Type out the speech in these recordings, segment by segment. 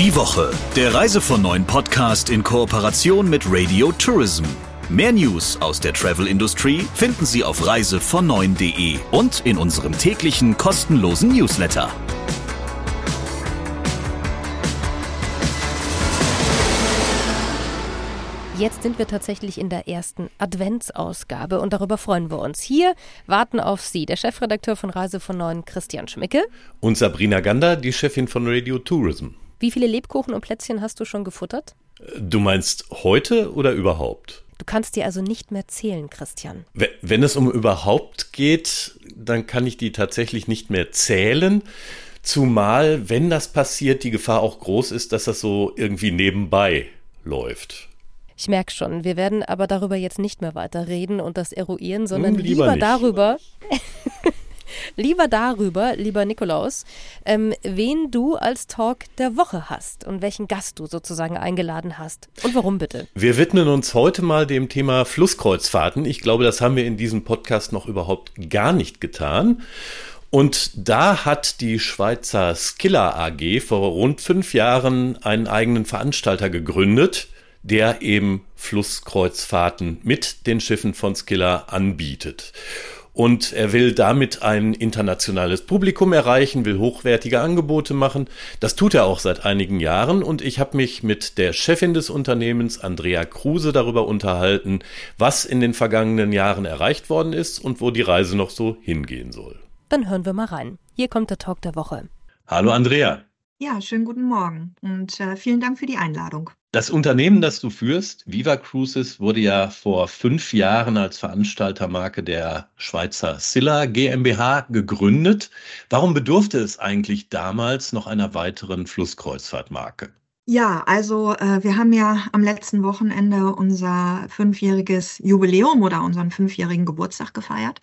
Die Woche, der Reise von neuen Podcast in Kooperation mit Radio Tourism. Mehr News aus der Travel-Industrie finden Sie auf reisevon9.de und in unserem täglichen kostenlosen Newsletter. Jetzt sind wir tatsächlich in der ersten Adventsausgabe und darüber freuen wir uns. Hier warten auf Sie der Chefredakteur von Reise von Neuen, Christian Schmicke. Und Sabrina Gander, die Chefin von Radio Tourism. Wie viele Lebkuchen und Plätzchen hast du schon gefuttert? Du meinst heute oder überhaupt? Du kannst dir also nicht mehr zählen, Christian. Wenn es um überhaupt geht, dann kann ich die tatsächlich nicht mehr zählen. Zumal, wenn das passiert, die Gefahr auch groß ist, dass das so irgendwie nebenbei läuft. Ich merke schon, wir werden aber darüber jetzt nicht mehr weiter reden und das eruieren, sondern Hm, lieber lieber, nicht. darüber, lieber darüber, lieber Nikolaus, ähm, wen du als Talk der Woche hast und welchen Gast du sozusagen eingeladen hast. Und warum bitte? Wir widmen uns heute mal dem Thema Flusskreuzfahrten. Ich glaube, das haben wir in diesem Podcast noch überhaupt gar nicht getan. Und da hat die Schweizer Skilla AG vor rund fünf Jahren einen eigenen Veranstalter gegründet, der eben Flusskreuzfahrten mit den Schiffen von Skilla anbietet. Und er will damit ein internationales Publikum erreichen, will hochwertige Angebote machen. Das tut er auch seit einigen Jahren. Und ich habe mich mit der Chefin des Unternehmens, Andrea Kruse, darüber unterhalten, was in den vergangenen Jahren erreicht worden ist und wo die Reise noch so hingehen soll. Dann hören wir mal rein. Hier kommt der Talk der Woche. Hallo Andrea. Ja, schönen guten Morgen und äh, vielen Dank für die Einladung. Das Unternehmen, das du führst, Viva Cruises, wurde ja vor fünf Jahren als Veranstaltermarke der Schweizer Silla GmbH gegründet. Warum bedurfte es eigentlich damals noch einer weiteren Flusskreuzfahrtmarke? Ja, also äh, wir haben ja am letzten Wochenende unser fünfjähriges Jubiläum oder unseren fünfjährigen Geburtstag gefeiert.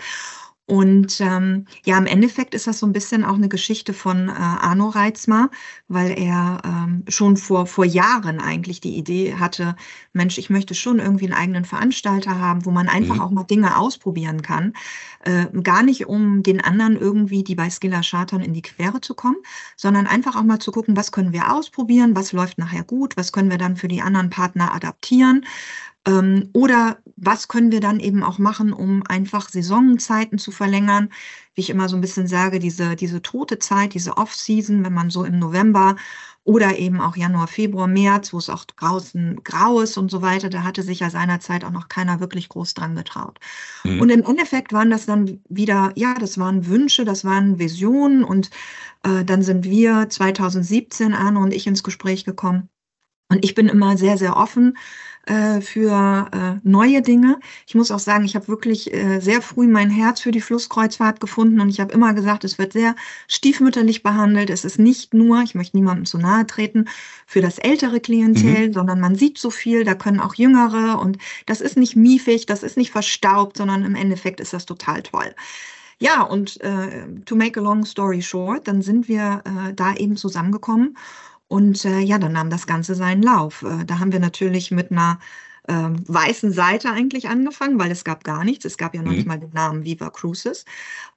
Und ähm, ja, im Endeffekt ist das so ein bisschen auch eine Geschichte von äh, Arno Reitzmar, weil er ähm, schon vor, vor Jahren eigentlich die Idee hatte, Mensch, ich möchte schon irgendwie einen eigenen Veranstalter haben, wo man einfach Mhm. auch mal Dinge ausprobieren kann. Äh, gar nicht, um den anderen irgendwie, die bei Skilla chartern, in die Quere zu kommen, sondern einfach auch mal zu gucken, was können wir ausprobieren, was läuft nachher gut, was können wir dann für die anderen Partner adaptieren. Ähm, oder was können wir dann eben auch machen, um einfach Saisonzeiten zu verlängern? Wie ich immer so ein bisschen sage, diese, diese tote Zeit, diese Off-Season, wenn man so im November oder eben auch Januar, Februar, März, wo es auch draußen grau ist und so weiter, da hatte sich ja seinerzeit auch noch keiner wirklich groß dran getraut. Mhm. Und im Endeffekt waren das dann wieder, ja, das waren Wünsche, das waren Visionen und äh, dann sind wir 2017, Arno und ich, ins Gespräch gekommen. Und ich bin immer sehr, sehr offen äh, für äh, neue Dinge. Ich muss auch sagen, ich habe wirklich äh, sehr früh mein Herz für die Flusskreuzfahrt gefunden und ich habe immer gesagt, es wird sehr stiefmütterlich behandelt. Es ist nicht nur, ich möchte niemandem zu nahe treten, für das ältere Klientel, sondern man sieht so viel, da können auch Jüngere und das ist nicht miefig, das ist nicht verstaubt, sondern im Endeffekt ist das total toll. Ja, und äh, to make a long story short, dann sind wir äh, da eben zusammengekommen und äh, ja, dann nahm das Ganze seinen Lauf. Äh, da haben wir natürlich mit einer ähm, weißen Seite eigentlich angefangen, weil es gab gar nichts. Es gab ja noch Mhm. nicht mal den Namen Viva Cruises.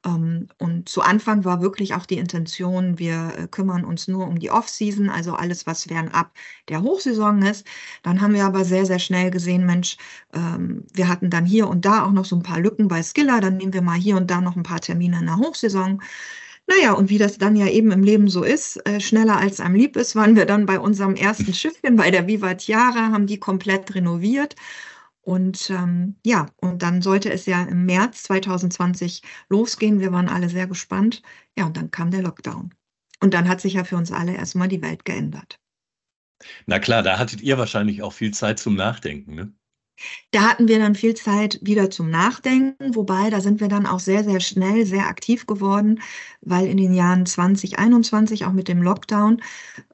Ähm, und zu Anfang war wirklich auch die Intention, wir äh, kümmern uns nur um die Off-Season, also alles, was fernab der Hochsaison ist. Dann haben wir aber sehr, sehr schnell gesehen, Mensch, ähm, wir hatten dann hier und da auch noch so ein paar Lücken bei Skilla. Dann nehmen wir mal hier und da noch ein paar Termine in der Hochsaison. Naja, und wie das dann ja eben im Leben so ist, äh, schneller als einem lieb ist, waren wir dann bei unserem ersten Schiffchen, bei der Viva Tiara, haben die komplett renoviert. Und ähm, ja, und dann sollte es ja im März 2020 losgehen. Wir waren alle sehr gespannt. Ja, und dann kam der Lockdown. Und dann hat sich ja für uns alle erstmal die Welt geändert. Na klar, da hattet ihr wahrscheinlich auch viel Zeit zum Nachdenken, ne? Da hatten wir dann viel Zeit wieder zum Nachdenken, wobei da sind wir dann auch sehr, sehr schnell sehr aktiv geworden, weil in den Jahren 2021, auch mit dem Lockdown,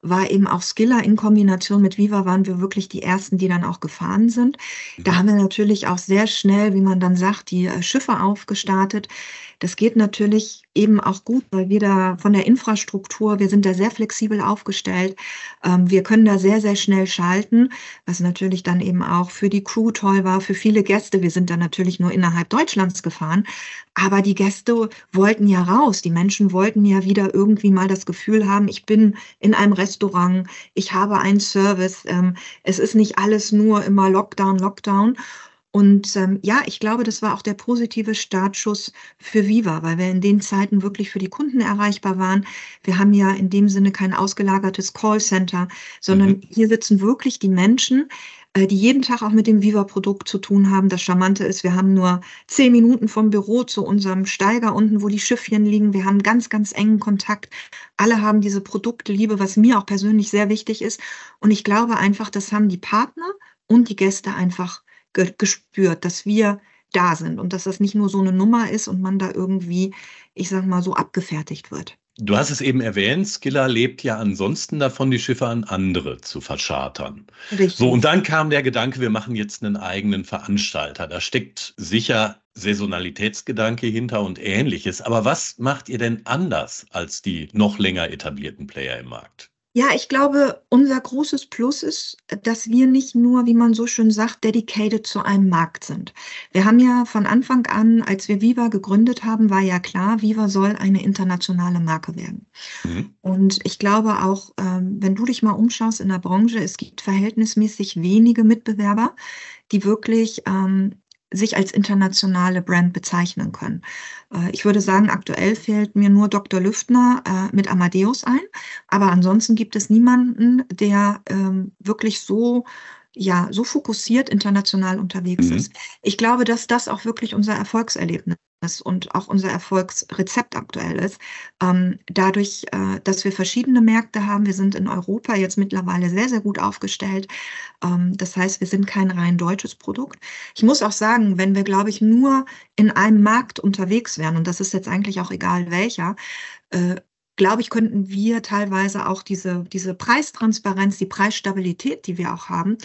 war eben auch Skilla in Kombination mit Viva, waren wir wirklich die Ersten, die dann auch gefahren sind. Da haben wir natürlich auch sehr schnell, wie man dann sagt, die äh, Schiffe aufgestartet. Das geht natürlich eben auch gut, weil wir da von der Infrastruktur, wir sind da sehr flexibel aufgestellt. Ähm, wir können da sehr, sehr schnell schalten, was natürlich dann eben auch für die Crew toll war, für viele Gäste. Wir sind da natürlich nur innerhalb Deutschlands gefahren, aber die Gäste wollten ja raus. Die Menschen wollten ja wieder irgendwie mal das Gefühl haben, ich bin in einem Restaurant, ich habe einen Service. Ähm, es ist nicht alles nur immer Lockdown, Lockdown. Und ähm, ja, ich glaube, das war auch der positive Startschuss für Viva, weil wir in den Zeiten wirklich für die Kunden erreichbar waren. Wir haben ja in dem Sinne kein ausgelagertes Callcenter, sondern mhm. hier sitzen wirklich die Menschen, äh, die jeden Tag auch mit dem Viva-Produkt zu tun haben. Das Charmante ist, wir haben nur zehn Minuten vom Büro zu unserem Steiger unten, wo die Schiffchen liegen. Wir haben ganz, ganz engen Kontakt. Alle haben diese Produktliebe, was mir auch persönlich sehr wichtig ist. Und ich glaube einfach, das haben die Partner und die Gäste einfach ge gespürt, dass wir da sind und dass das nicht nur so eine Nummer ist und man da irgendwie, ich sag mal, so abgefertigt wird. Du hast es eben erwähnt, Skilla lebt ja ansonsten davon, die Schiffe an andere zu verschartern. Richtig. So, und dann kam der Gedanke, wir machen jetzt einen eigenen Veranstalter. Da steckt sicher Saisonalitätsgedanke hinter und ähnliches. Aber was macht ihr denn anders als die noch länger etablierten Player im Markt? Ja, ich glaube, unser großes Plus ist, dass wir nicht nur, wie man so schön sagt, dedicated zu einem Markt sind. Wir haben ja von Anfang an, als wir Viva gegründet haben, war ja klar, Viva soll eine internationale Marke werden. Mhm. Und ich glaube auch, ähm, wenn du dich mal umschaust in der Branche, es gibt verhältnismäßig wenige Mitbewerber, die wirklich ähm, sich als internationale Brand bezeichnen können. Äh, ich würde sagen, aktuell fällt mir nur Dr. Lüftner äh, mit Amadeus ein, aber ansonsten gibt es niemanden, der ähm, wirklich so ja, so fokussiert international unterwegs mhm. ist. Ich glaube, dass das auch wirklich unser Erfolgserlebnis und auch unser Erfolgsrezept aktuell ist. Ähm, dadurch, äh, dass wir verschiedene Märkte haben, wir sind in Europa jetzt mittlerweile sehr, sehr gut aufgestellt. Ähm, das heißt, wir sind kein rein deutsches Produkt. Ich muss auch sagen, wenn wir, glaube ich, nur in einem Markt unterwegs wären, und das ist jetzt eigentlich auch egal welcher, äh, glaube ich, könnten wir teilweise auch diese, diese Preistransparenz, die Preisstabilität, die wir auch haben,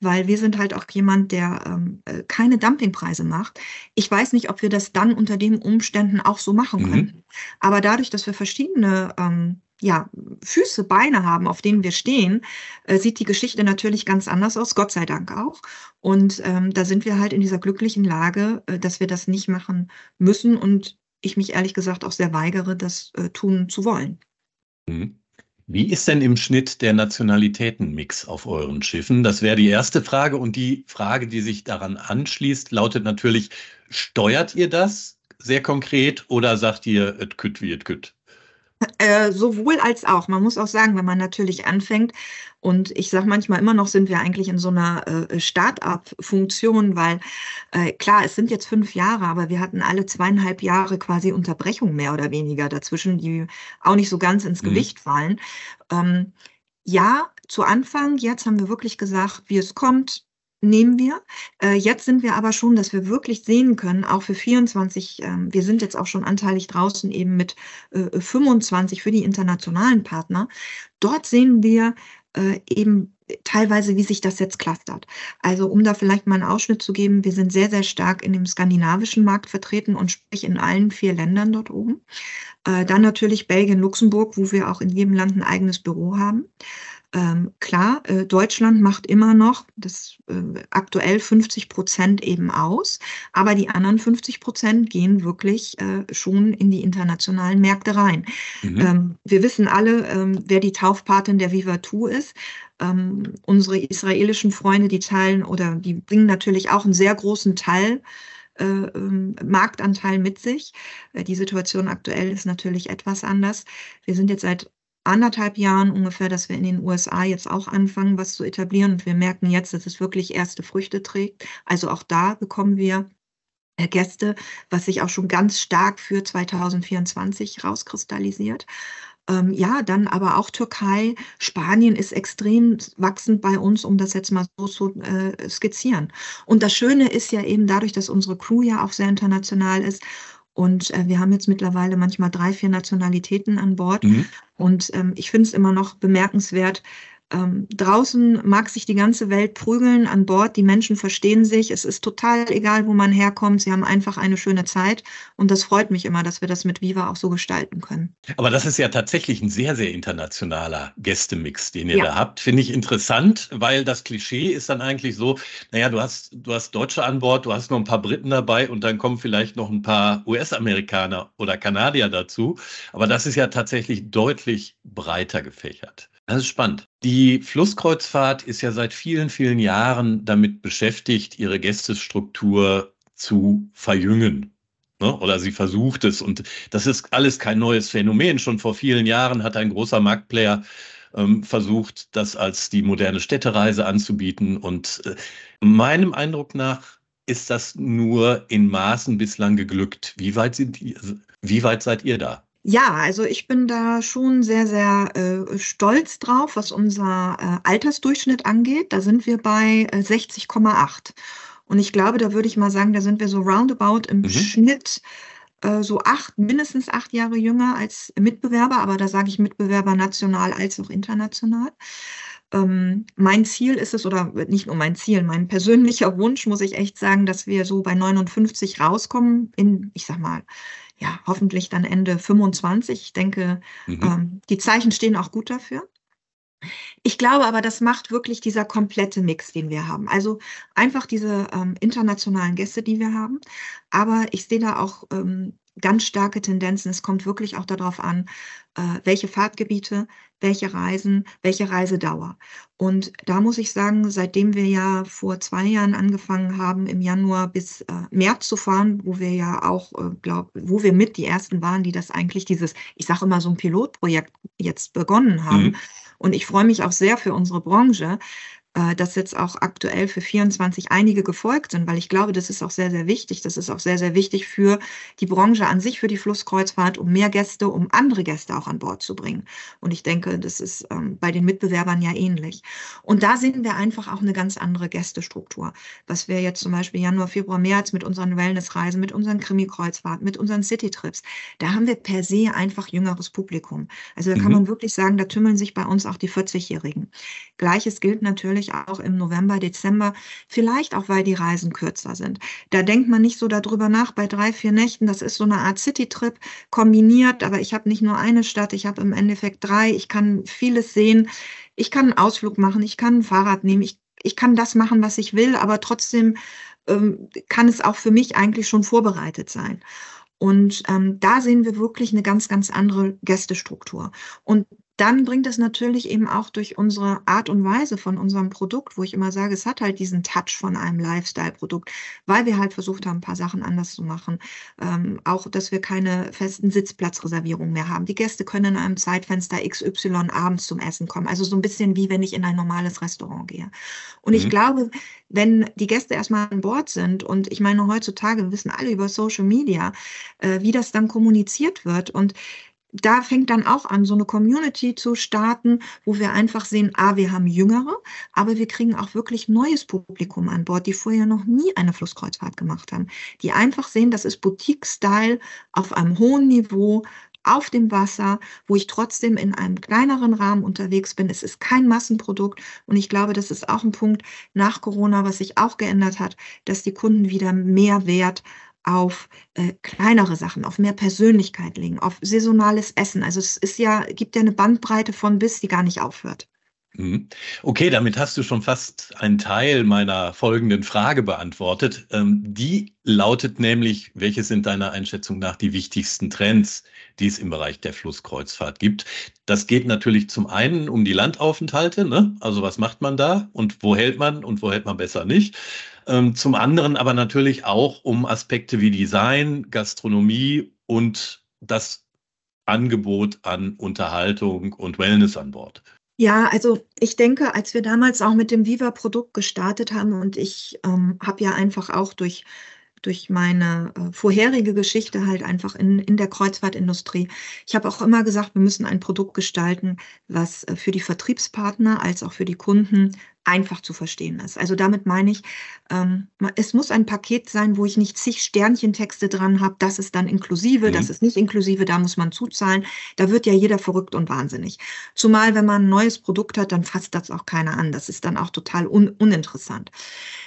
weil wir sind halt auch jemand, der ähm, äh, keine Dumpingpreise macht. Ich weiß nicht, ob wir das dann unter den Umständen auch so machen mhm. können. Aber dadurch, dass wir verschiedene ähm, ja, Füße, Beine haben, auf denen wir stehen, äh, sieht die Geschichte natürlich ganz anders aus, Gott sei Dank auch. Und ähm, da sind wir halt in dieser glücklichen Lage, äh, dass wir das nicht machen müssen und ich mich ehrlich gesagt auch sehr weigere, das äh, tun zu wollen. Mhm. Wie ist denn im Schnitt der Nationalitätenmix auf euren Schiffen? Das wäre die erste Frage. Und die Frage, die sich daran anschließt, lautet natürlich, steuert ihr das sehr konkret oder sagt ihr, et kütt wie et kütt? Äh, sowohl als auch. Man muss auch sagen, wenn man natürlich anfängt, und ich sage manchmal immer noch, sind wir eigentlich in so einer äh, Start-up-Funktion, weil äh, klar, es sind jetzt fünf Jahre, aber wir hatten alle zweieinhalb Jahre quasi Unterbrechung mehr oder weniger dazwischen, die auch nicht so ganz ins mhm. Gewicht fallen. Ähm, ja, zu Anfang, jetzt haben wir wirklich gesagt, wie es kommt, nehmen wir. Äh, jetzt sind wir aber schon, dass wir wirklich sehen können, auch für 24, äh, wir sind jetzt auch schon anteilig draußen eben mit äh, 25 für die internationalen Partner. Dort sehen wir äh, eben teilweise, wie sich das jetzt clustert. Also um da vielleicht mal einen Ausschnitt zu geben, wir sind sehr, sehr stark in dem skandinavischen Markt vertreten und sprich in allen vier Ländern dort oben. Äh, dann natürlich Belgien, Luxemburg, wo wir auch in jedem Land ein eigenes Büro haben. Ähm, klar, äh, Deutschland macht immer noch das äh, aktuell 50 Prozent eben aus, aber die anderen 50 Prozent gehen wirklich äh, schon in die internationalen Märkte rein. Mhm. Ähm, wir wissen alle, ähm, wer die Taufpatin der Viva 2 ist. Ähm, unsere israelischen Freunde, die teilen oder die bringen natürlich auch einen sehr großen Teil äh, ähm, Marktanteil mit sich. Äh, die Situation aktuell ist natürlich etwas anders. Wir sind jetzt seit anderthalb Jahren ungefähr, dass wir in den USA jetzt auch anfangen, was zu etablieren. Und wir merken jetzt, dass es wirklich erste Früchte trägt. Also auch da bekommen wir äh, Gäste, was sich auch schon ganz stark für 2024 rauskristallisiert. Ähm, ja, dann aber auch Türkei, Spanien ist extrem wachsend bei uns, um das jetzt mal so zu äh, skizzieren. Und das Schöne ist ja eben dadurch, dass unsere Crew ja auch sehr international ist und äh, wir haben jetzt mittlerweile manchmal drei, vier Nationalitäten an Bord. Mhm. Und ähm, ich finde es immer noch bemerkenswert, ähm, draußen mag sich die ganze Welt prügeln, an Bord die Menschen verstehen sich, es ist total egal, wo man herkommt, sie haben einfach eine schöne Zeit und das freut mich immer, dass wir das mit Viva auch so gestalten können. Aber das ist ja tatsächlich ein sehr, sehr internationaler Gästemix, den ihr ja. da habt. Finde ich interessant, weil das Klischee ist dann eigentlich so, naja, du hast, du hast Deutsche an Bord, du hast noch ein paar Briten dabei und dann kommen vielleicht noch ein paar US-Amerikaner oder Kanadier dazu. Aber das ist ja tatsächlich deutlich breiter gefächert. Das ist spannend. Die Flusskreuzfahrt ist ja seit vielen, vielen Jahren damit beschäftigt, ihre Gästestruktur zu verjüngen. Ne? Oder sie versucht es. Und das ist alles kein neues Phänomen. Schon vor vielen Jahren hat ein großer Marktplayer ähm, versucht, das als die moderne Städtereise anzubieten. Und äh, meinem Eindruck nach ist das nur in Maßen bislang geglückt. Wie weit, sind, wie weit seid ihr da? Ja, also ich bin da schon sehr, sehr äh, stolz drauf, was unser äh, Altersdurchschnitt angeht. Da sind wir bei äh, 60,8. Und ich glaube, da würde ich mal sagen, da sind wir so roundabout im mhm. Schnitt äh, so acht, mindestens acht Jahre jünger als Mitbewerber, aber da sage ich Mitbewerber national als auch international. Ähm, mein Ziel ist es, oder nicht nur mein Ziel, mein persönlicher Wunsch, muss ich echt sagen, dass wir so bei 59 rauskommen in, ich sag mal, ja, hoffentlich dann Ende 25. Ich denke, mhm. ähm, die Zeichen stehen auch gut dafür. Ich glaube aber, das macht wirklich dieser komplette Mix, den wir haben. Also einfach diese ähm, internationalen Gäste, die wir haben. Aber ich sehe da auch ähm, ganz starke Tendenzen. Es kommt wirklich auch darauf an, äh, welche Fahrtgebiete, welche Reisen, welche Reisedauer. Und da muss ich sagen, seitdem wir ja vor zwei Jahren angefangen haben, im Januar bis äh, März zu fahren, wo wir ja auch, äh, glaub, wo wir mit die ersten waren, die das eigentlich dieses, ich sage immer so ein Pilotprojekt jetzt begonnen haben. Mhm. Und ich freue mich auch sehr für unsere Branche, dass jetzt auch aktuell für 24 einige gefolgt sind, weil ich glaube, das ist auch sehr, sehr wichtig. Das ist auch sehr, sehr wichtig für die Branche an sich, für die Flusskreuzfahrt, um mehr Gäste, um andere Gäste auch an Bord zu bringen. Und ich denke, das ist ähm, bei den Mitbewerbern ja ähnlich. Und da sehen wir einfach auch eine ganz andere Gästestruktur. Was wir jetzt zum Beispiel Januar, Februar, März mit unseren Wellnessreisen, mit unseren Krimi-Kreuzfahrten, mit unseren Citytrips, da haben wir per se einfach jüngeres Publikum. Also da kann mhm. man wirklich sagen, da tümmeln sich bei uns auch die 40-Jährigen. Gleiches gilt natürlich natürlich auch im November, Dezember, vielleicht auch, weil die Reisen kürzer sind. Da denkt man nicht so darüber nach bei drei, vier Nächten. Das ist so eine Art City-Trip kombiniert, aber ich habe nicht nur eine Stadt, ich habe im Endeffekt drei. Ich kann vieles sehen. Ich kann einen Ausflug machen, ich kann ein Fahrrad nehmen, ich, ich kann das machen, was ich will, aber trotzdem ähm, kann es auch für mich eigentlich schon vorbereitet sein. Und ähm, da sehen wir wirklich eine ganz, ganz andere Gästestruktur. Und dann bringt es natürlich eben auch durch unsere Art und Weise von unserem Produkt, wo ich immer sage, es hat halt diesen Touch von einem Lifestyle-Produkt, weil wir halt versucht haben, ein paar Sachen anders zu machen. Ähm, auch, dass wir keine festen Sitzplatzreservierungen mehr haben. Die Gäste können in einem Zeitfenster XY abends zum Essen kommen. Also so ein bisschen wie wenn ich in ein normales Restaurant gehe. Und mhm. ich glaube, wenn die Gäste erstmal an Bord sind und ich meine, heutzutage wir wissen alle über Social Media, äh, wie das dann kommuniziert wird und da fängt dann auch an, so eine Community zu starten, wo wir einfach sehen, ah, wir haben Jüngere, aber wir kriegen auch wirklich neues Publikum an Bord, die vorher noch nie eine Flusskreuzfahrt gemacht haben, die einfach sehen, das ist Boutique-Style auf einem hohen Niveau, auf dem Wasser, wo ich trotzdem in einem kleineren Rahmen unterwegs bin. Es ist kein Massenprodukt und ich glaube, das ist auch ein Punkt nach Corona, was sich auch geändert hat, dass die Kunden wieder mehr Wert auf äh, kleinere Sachen, auf mehr Persönlichkeit legen, auf saisonales Essen. Also es ist ja, gibt ja eine Bandbreite von bis, die gar nicht aufhört. Mhm. Okay, damit hast du schon fast einen Teil meiner folgenden Frage beantwortet. Ähm, die lautet nämlich, welche sind deiner Einschätzung nach die wichtigsten Trends, die es im Bereich der Flusskreuzfahrt gibt? Das geht natürlich zum einen um die Landaufenthalte, ne? also was macht man da und wo hält man und wo hält man besser nicht. Ähm, zum anderen aber natürlich auch um Aspekte wie Design, Gastronomie und das Angebot an Unterhaltung und Wellness an Bord. Ja, also ich denke, als wir damals auch mit dem Viva-Produkt gestartet haben und ich ähm, habe ja einfach auch durch durch meine äh, vorherige Geschichte halt einfach in, in der Kreuzfahrtindustrie. Ich habe auch immer gesagt, wir müssen ein Produkt gestalten, was äh, für die Vertriebspartner als auch für die Kunden einfach zu verstehen ist. Also damit meine ich, ähm, es muss ein Paket sein, wo ich nicht zig Sternchentexte dran habe, das ist dann inklusive, mhm. das ist nicht inklusive, da muss man zuzahlen. Da wird ja jeder verrückt und wahnsinnig. Zumal, wenn man ein neues Produkt hat, dann fasst das auch keiner an. Das ist dann auch total un uninteressant.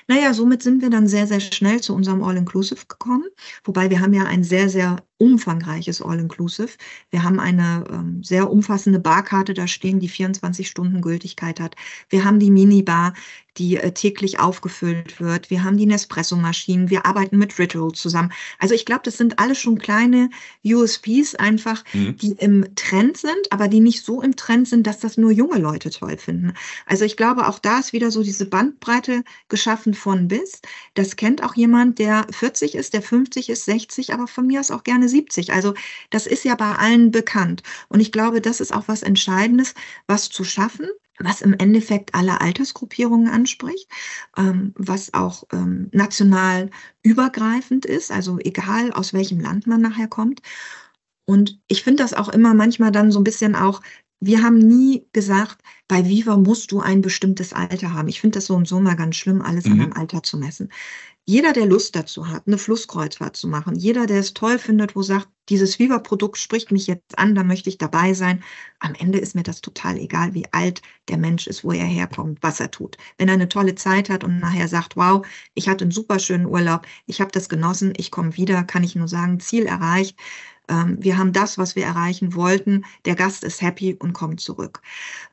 Naja, somit sind wir dann sehr, sehr schnell zu unserem All-Inclusive gekommen. Wobei wir haben ja ein sehr, sehr umfangreiches All-Inclusive. Wir haben eine ähm, sehr umfassende Barkarte da stehen, die 24 Stunden Gültigkeit hat. Wir haben die Minibar, die äh, täglich aufgefüllt wird. Wir haben die Nespresso-Maschinen. Wir arbeiten mit Ritual zusammen. Also ich glaube, das sind alles schon kleine USPs einfach, mhm. die im Trend sind, aber die nicht so im Trend sind, dass das nur junge Leute toll finden. Also ich glaube, auch da ist wieder so diese Bandbreite geschaffen von bis. Das kennt auch jemand, der 40 ist, der 50 ist, 60, aber von mir ist auch gerne 70. Also das ist ja bei allen bekannt. Und ich glaube, das ist auch was Entscheidendes, was zu schaffen, was im Endeffekt alle Altersgruppierungen anspricht, ähm, was auch ähm, national übergreifend ist, also egal aus welchem Land man nachher kommt. Und ich finde das auch immer manchmal dann so ein bisschen auch, wir haben nie gesagt, bei Viva musst du ein bestimmtes Alter haben. Ich finde das so und so mal ganz schlimm, alles mhm. an einem Alter zu messen. Jeder, der Lust dazu hat, eine Flusskreuzfahrt zu machen, jeder, der es toll findet, wo sagt, dieses Viva-Produkt spricht mich jetzt an, da möchte ich dabei sein. Am Ende ist mir das total egal, wie alt der Mensch ist, wo er herkommt, was er tut. Wenn er eine tolle Zeit hat und nachher sagt, wow, ich hatte einen super schönen Urlaub, ich habe das genossen, ich komme wieder, kann ich nur sagen, Ziel erreicht. Ähm, wir haben das, was wir erreichen wollten. Der Gast ist happy und kommt zurück.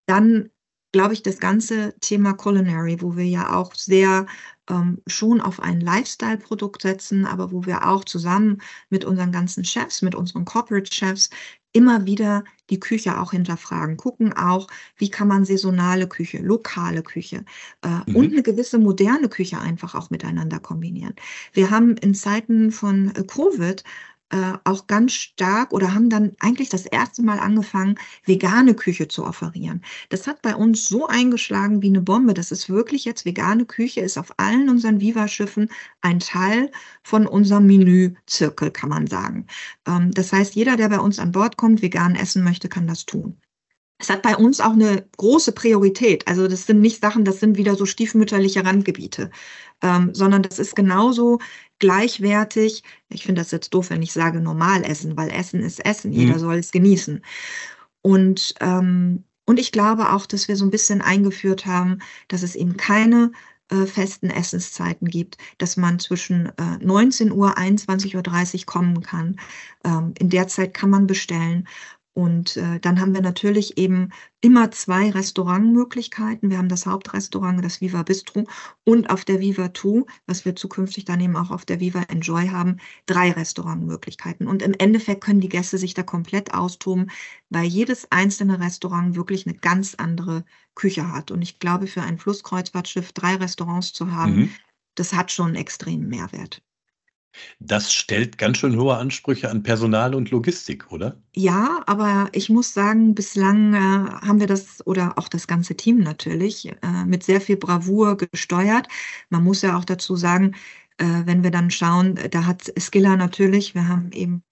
Dann glaube ich, das ganze Thema Culinary, wo wir ja auch sehr ähm, schon auf ein Lifestyle-Produkt setzen, aber wo wir auch zusammen mit unseren ganzen Chefs, mit unseren Corporate-Chefs immer wieder die Küche auch hinterfragen, gucken auch, wie kann man saisonale Küche, lokale Küche äh, mhm. und eine gewisse moderne Küche einfach auch miteinander kombinieren. Wir haben in Zeiten von äh, Covid äh, auch ganz stark oder haben dann eigentlich das erste Mal angefangen, vegane Küche zu offerieren. Das hat bei uns so eingeschlagen wie eine Bombe. Das ist wirklich jetzt vegane Küche, ist auf allen unseren Viva-Schiffen ein Teil von unserem Menüzirkel, kann man sagen. Ähm, das heißt, jeder, der bei uns an Bord kommt, vegan essen möchte, kann das tun. Es hat bei uns auch eine große Priorität. Also das sind nicht Sachen, das sind wieder so stiefmütterliche Randgebiete, ähm, sondern das ist genauso gleichwertig. Ich finde das jetzt doof, wenn ich sage normal essen, weil Essen ist Essen. Jeder mhm. soll es genießen. Und, ähm, und ich glaube auch, dass wir so ein bisschen eingeführt haben, dass es eben keine äh, festen Essenszeiten gibt, dass man zwischen äh, 19 Uhr, 21.30 Uhr kommen kann. Ähm, in der Zeit kann man bestellen. Und äh, dann haben wir natürlich eben immer zwei Restaurantmöglichkeiten. Wir haben das Hauptrestaurant, das Viva Bistro und auf der Viva 2, was wir zukünftig dann eben auch auf der Viva Enjoy haben, drei Restaurantmöglichkeiten. Und im Endeffekt können die Gäste sich da komplett austoben, weil jedes einzelne Restaurant wirklich eine ganz andere Küche hat. Und ich glaube, für ein Flusskreuzfahrtschiff drei Restaurants zu haben, mhm. das hat schon einen extremen Mehrwert. Das stellt ganz schön hohe Ansprüche an Personal und Logistik, oder? Ja, aber ich muss sagen, bislang äh, haben wir das oder auch das ganze Team natürlich äh, mit sehr viel Bravour gesteuert. Man muss ja auch dazu sagen, äh, wenn wir dann schauen, da hat Skilla natürlich, wir haben eben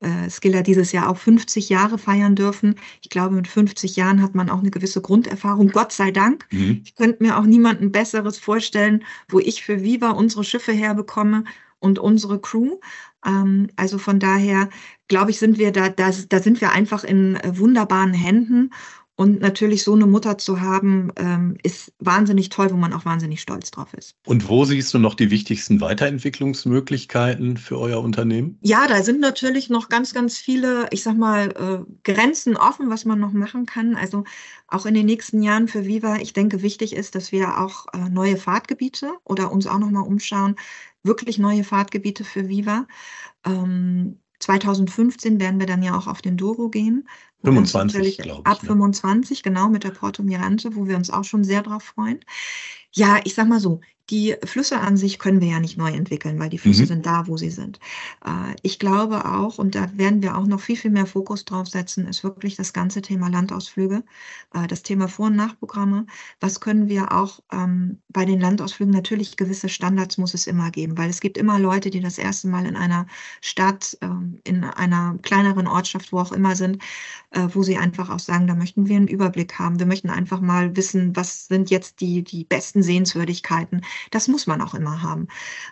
äh, Skilla dieses Jahr auch 50 Jahre feiern dürfen. Ich glaube, mit 50 Jahren hat man auch eine gewisse Grunderfahrung, Gott sei Dank. Mhm. Ich könnte mir auch niemanden Besseres vorstellen, wo ich für Viva unsere Schiffe herbekomme und unsere Crew. Ähm, also von daher, glaube ich, sind wir da, da, da sind wir einfach in äh, wunderbaren Händen. Und natürlich so eine Mutter zu haben, ähm, ist wahnsinnig toll, wo man auch wahnsinnig stolz drauf ist. Und wo siehst du noch die wichtigsten Weiterentwicklungsmöglichkeiten für euer Unternehmen? Ja, da sind natürlich noch ganz, ganz viele, ich sag mal, äh, Grenzen offen, was man noch machen kann. Also auch in den nächsten Jahren für Viva, ich denke, wichtig ist, dass wir auch äh, neue Fahrtgebiete oder uns auch nochmal umschauen, wirklich neue Fahrtgebiete für Viva. Ähm, 2015 werden wir dann ja auch auf den Doro gehen. 25, glaube ich. Ab ne? 25, genau, mit der Porto Mirante, wo wir uns auch schon sehr drauf freuen. Ja, ich sag mal so, die Flüsse an sich können wir ja nicht neu entwickeln, weil die Flüsse Mhm. sind da, wo sie sind. Äh, ich glaube auch, und da werden wir auch noch viel, viel mehr Fokus drauf setzen, ist wirklich das ganze Thema Landausflüge, äh, das Thema Vor- und Nachprogramme. Was können wir auch ähm, bei den Landausflügen natürlich gewisse Standards muss es immer geben, weil es gibt immer Leute, die das erste Mal in einer Stadt, ähm, in einer kleineren Ortschaft, wo auch immer sind, äh, wo sie einfach auch sagen, da möchten wir einen Überblick haben. Wir möchten einfach mal wissen, was sind jetzt die, die besten Sehenswürdigkeiten. Das muss man auch immer haben.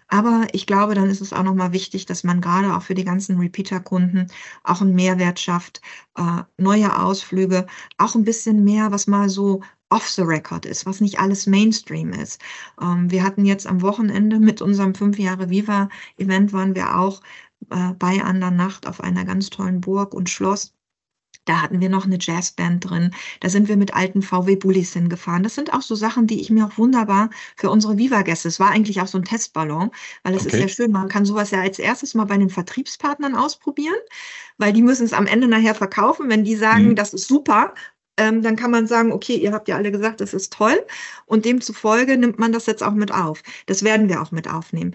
Aber ich glaube, dann ist es auch nochmal wichtig, dass man gerade auch für die ganzen Repeater-Kunden auch einen Mehrwert schafft, äh, neue Ausflüge, auch ein bisschen mehr, was mal so off the record ist, was nicht alles Mainstream ist. Ähm, wir hatten jetzt am Wochenende mit unserem fünf Jahre Viva Event waren wir auch äh, bei an der Nacht auf einer ganz tollen Burg und Schloss. Da hatten wir noch eine Jazzband drin. Da sind wir mit alten VW Bullis hingefahren. Das sind auch so Sachen, die ich mir auch wunderbar für unsere Viva-Gäste. Es war eigentlich auch so ein Testballon, weil es ist Okay. sehr schön. Man kann sowas ja als erstes mal bei den Vertriebspartnern ausprobieren, weil die müssen es am Ende nachher verkaufen. Wenn die sagen, Mhm. das ist super, ähm, dann kann man sagen, okay, ihr habt ja alle gesagt, das ist toll. Und demzufolge nimmt man das jetzt auch mit auf. Das werden wir auch mit aufnehmen.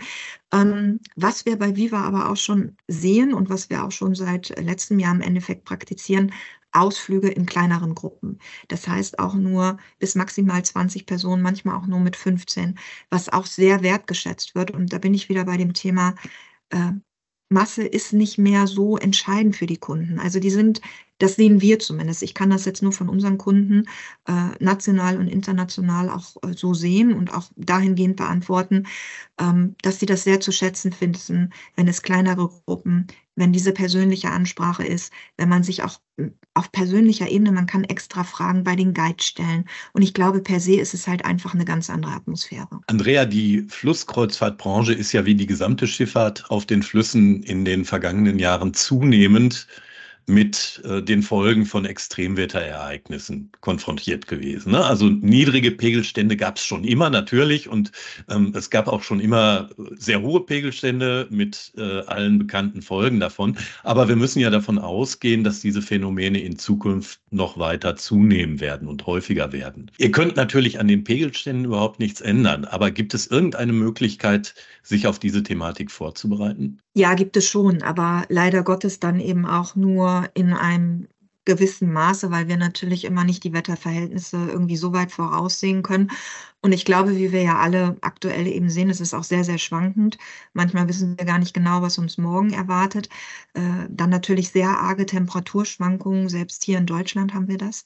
Ähm, was wir bei Viva aber auch schon sehen und was wir auch schon seit letztem Jahr im Endeffekt praktizieren, Ausflüge in kleineren Gruppen. Das heißt auch nur bis maximal 20 Personen, manchmal auch nur mit 15, was auch sehr wertgeschätzt wird. Und da bin ich wieder bei dem Thema, äh, Masse ist nicht mehr so entscheidend für die Kunden. Also die sind, das sehen wir zumindest. Ich kann das jetzt nur von unseren Kunden äh, national und international auch äh, so sehen und auch dahingehend beantworten, ähm, dass sie das sehr zu schätzen finden, wenn es kleinere Gruppen, wenn diese persönliche Ansprache ist, wenn man sich auch m, auf persönlicher Ebene, man kann extra Fragen bei den Guides stellen. Und ich glaube, per se ist es halt einfach eine ganz andere Atmosphäre. Andrea, die Flusskreuzfahrtbranche ist ja wie die gesamte Schifffahrt auf den Flüssen in den vergangenen Jahren zunehmend mit äh, den Folgen von Extremwetterereignissen konfrontiert gewesen. Ne? Also niedrige Pegelstände gab es schon immer natürlich und ähm, es gab auch schon immer sehr hohe Pegelstände mit äh, allen bekannten Folgen davon. Aber wir müssen ja davon ausgehen, dass diese Phänomene in Zukunft noch weiter zunehmen werden und häufiger werden. Ihr könnt natürlich an den Pegelständen überhaupt nichts ändern, aber gibt es irgendeine Möglichkeit, sich auf diese Thematik vorzubereiten? Ja, gibt es schon, aber leider Gottes dann eben auch nur in einem gewissen Maße, weil wir natürlich immer nicht die Wetterverhältnisse irgendwie so weit voraussehen können. Und ich glaube, wie wir ja alle aktuell eben sehen, es ist auch sehr, sehr schwankend. Manchmal wissen wir gar nicht genau, was uns morgen erwartet. Äh, dann natürlich sehr arge Temperaturschwankungen, selbst hier in Deutschland haben wir das.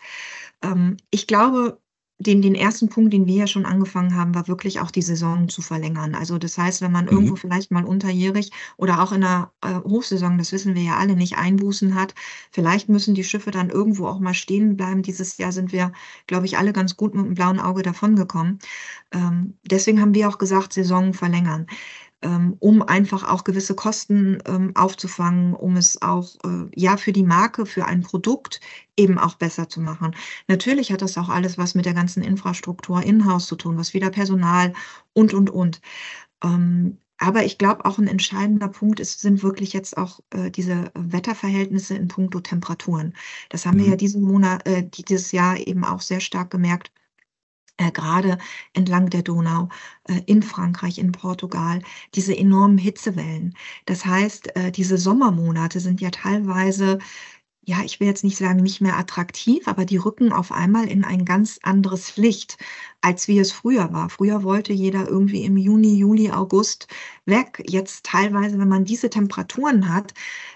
Ähm, ich glaube, den, den ersten Punkt, den wir ja schon angefangen haben, war wirklich auch die Saison zu verlängern. Also das heißt, wenn man Mhm. irgendwo vielleicht mal unterjährig oder auch in der äh, Hochsaison, das wissen wir ja alle nicht, Einbußen hat, vielleicht müssen die Schiffe dann irgendwo auch mal stehen bleiben. Dieses Jahr sind wir, glaube ich, alle ganz gut mit dem blauen Auge davongekommen. Ähm, deswegen haben wir auch gesagt, Saison verlängern um einfach auch gewisse Kosten ähm, aufzufangen, um es auch äh, ja für die Marke, für ein Produkt eben auch besser zu machen. Natürlich hat das auch alles was mit der ganzen Infrastruktur in-house zu tun, was wieder Personal und und und. Ähm, aber ich glaube, auch ein entscheidender Punkt ist, sind wirklich jetzt auch äh, diese Wetterverhältnisse in puncto Temperaturen. Das haben wir Mhm. ja diesen Monat, äh, dieses Jahr eben auch sehr stark gemerkt äh, gerade entlang der Donau, äh, in Frankreich, in Portugal, diese enormen Hitzewellen. Das heißt, äh, diese Sommermonate sind ja teilweise, ja, ich will jetzt nicht sagen, nicht mehr attraktiv, aber die rücken auf einmal in ein ganz anderes Licht, als wie es früher war. Früher wollte jeder irgendwie im Juni, Juli, August weg. Jetzt teilweise, wenn man diese Temperaturen hat,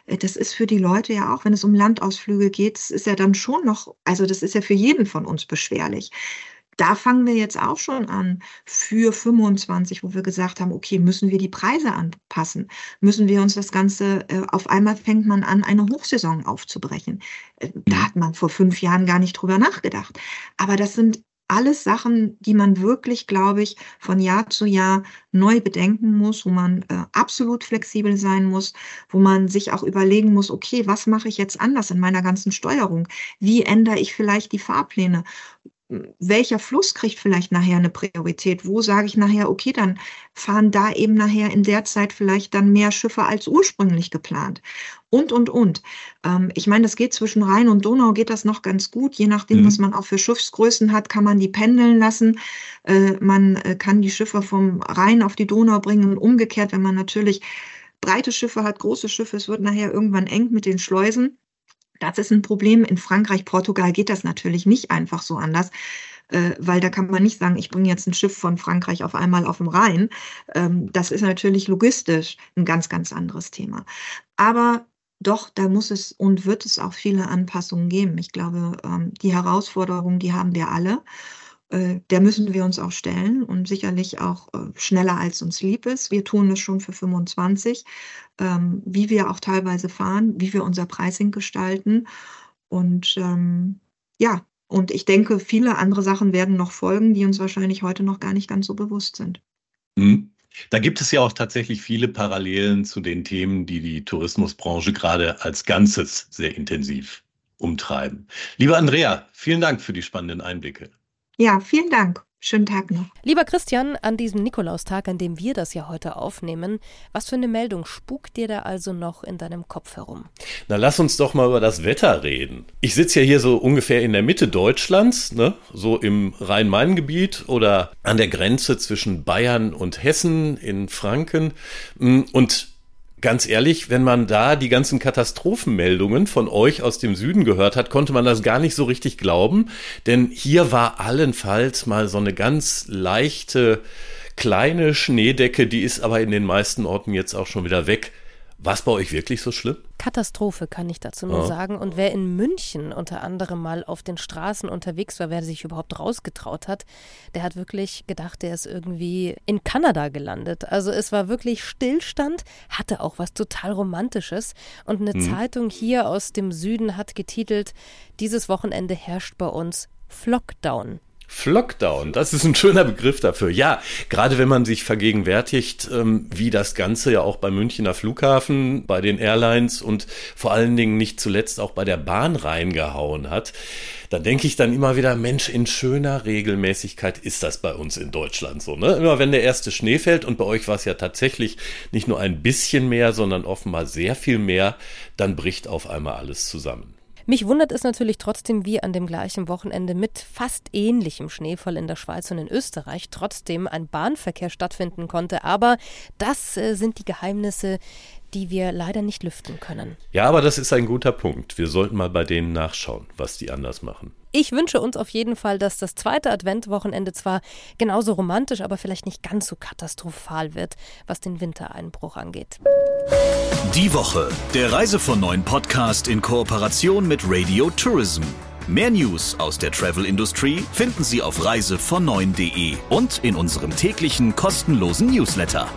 das ist für die Leute ja auch, wenn es um Landausflüge geht, ist ja dann schon noch, also das ist ja für jeden von uns beschwerlich. Da fangen wir jetzt auch schon an für 25, wo wir gesagt haben, okay, müssen wir die Preise anpassen? Müssen wir uns das Ganze, äh, auf einmal fängt man an, eine Hochsaison aufzubrechen. Äh, Da Mhm. hat man vor fünf Jahren gar nicht drüber nachgedacht. Aber das sind alles Sachen, die man wirklich, glaube ich, von Jahr zu Jahr neu bedenken muss, wo man äh, absolut flexibel sein muss, wo man sich auch überlegen muss, okay, was mache ich jetzt anders in meiner ganzen Steuerung? Wie ändere ich vielleicht die Fahrpläne? Welcher Fluss kriegt vielleicht nachher eine Priorität? Wo sage ich nachher, okay, dann fahren da eben nachher in der Zeit vielleicht dann mehr Schiffe als ursprünglich geplant. Und, und, und. Ähm, ich meine, das geht zwischen Rhein und Donau, geht das noch ganz gut. Je nachdem, mhm. was man auch für Schiffsgrößen hat, kann man die pendeln lassen. Äh, man äh, kann die Schiffe vom Rhein auf die Donau bringen und umgekehrt, wenn man natürlich breite Schiffe hat, große Schiffe, es wird nachher irgendwann eng mit den Schleusen das ist ein Problem. In Frankreich, Portugal geht das natürlich nicht einfach so anders, äh, weil da kann man nicht sagen, ich bringe jetzt ein Schiff von Frankreich auf einmal auf dem Rhein. Ähm, das ist natürlich logistisch ein ganz, ganz anderes Thema. Aber doch, da muss es und wird es auch viele Anpassungen geben. Ich glaube, ähm, die Herausforderungen, die haben wir alle. Äh, der müssen wir uns auch stellen und sicherlich auch äh, schneller als uns lieb ist. Wir tun es schon für 25, ähm, wie wir auch teilweise fahren, wie wir unser Pricing gestalten. Und ähm, ja, und ich denke, viele andere Sachen werden noch folgen, die uns wahrscheinlich heute noch gar nicht ganz so bewusst sind. Mhm. Da gibt es ja auch tatsächlich viele Parallelen zu den Themen, die die Tourismusbranche gerade als Ganzes sehr intensiv umtreiben. Liebe Andrea, vielen Dank für die spannenden Einblicke. Ja, vielen Dank. Schönen Tag noch. Lieber Christian, an diesem Nikolaustag, an dem wir das ja heute aufnehmen, was für eine Meldung spukt dir da also noch in deinem Kopf herum? Na, lass uns doch mal über das Wetter reden. Ich sitze ja hier so ungefähr in der Mitte Deutschlands, ne? so im Rhein-Main-Gebiet oder an der Grenze zwischen Bayern und Hessen in Franken. Und ganz ehrlich, wenn man da die ganzen Katastrophenmeldungen von euch aus dem Süden gehört hat, konnte man das gar nicht so richtig glauben. Denn hier war allenfalls mal so eine ganz leichte kleine Schneedecke, die ist aber in den meisten Orten jetzt auch schon wieder weg. War es bei euch wirklich so schlimm? Katastrophe, kann ich dazu nur ja. sagen. Und wer in München unter anderem mal auf den Straßen unterwegs war, wer sich überhaupt rausgetraut hat, der hat wirklich gedacht, der ist irgendwie in Kanada gelandet. Also es war wirklich Stillstand, hatte auch was total Romantisches. Und eine mhm. Zeitung hier aus dem Süden hat getitelt, dieses Wochenende herrscht bei uns Flockdown. Flockdown, das ist ein schöner Begriff dafür. Ja, gerade wenn man sich vergegenwärtigt, ähm, wie das Ganze ja auch beim Münchner Flughafen, bei den Airlines und vor allen Dingen nicht zuletzt auch bei der Bahn reingehauen hat, da denke ich dann immer wieder, Mensch, in schöner Regelmäßigkeit ist das bei uns in Deutschland so. Ne? Immer wenn der erste Schnee fällt und bei euch war es ja tatsächlich nicht nur ein bisschen mehr, sondern offenbar sehr viel mehr, dann bricht auf einmal alles zusammen. Mich wundert es natürlich trotzdem, wie an dem gleichen Wochenende mit fast ähnlichem Schneefall in der Schweiz und in Österreich trotzdem ein Bahnverkehr stattfinden konnte. Aber das äh, sind die Geheimnisse, die wir leider nicht lüften können. Ja, aber das ist ein guter Punkt. Wir sollten mal bei denen nachschauen, was die anders machen. Ich wünsche uns auf jeden Fall, dass das zweite Adventwochenende zwar genauso romantisch, aber vielleicht nicht ganz so katastrophal wird, was den Wintereinbruch angeht. Die Woche, der Reise von neuen Podcast in Kooperation mit Radio Tourism. Mehr News aus der Travel Industry finden Sie auf reisevon9.de und in unserem täglichen kostenlosen Newsletter.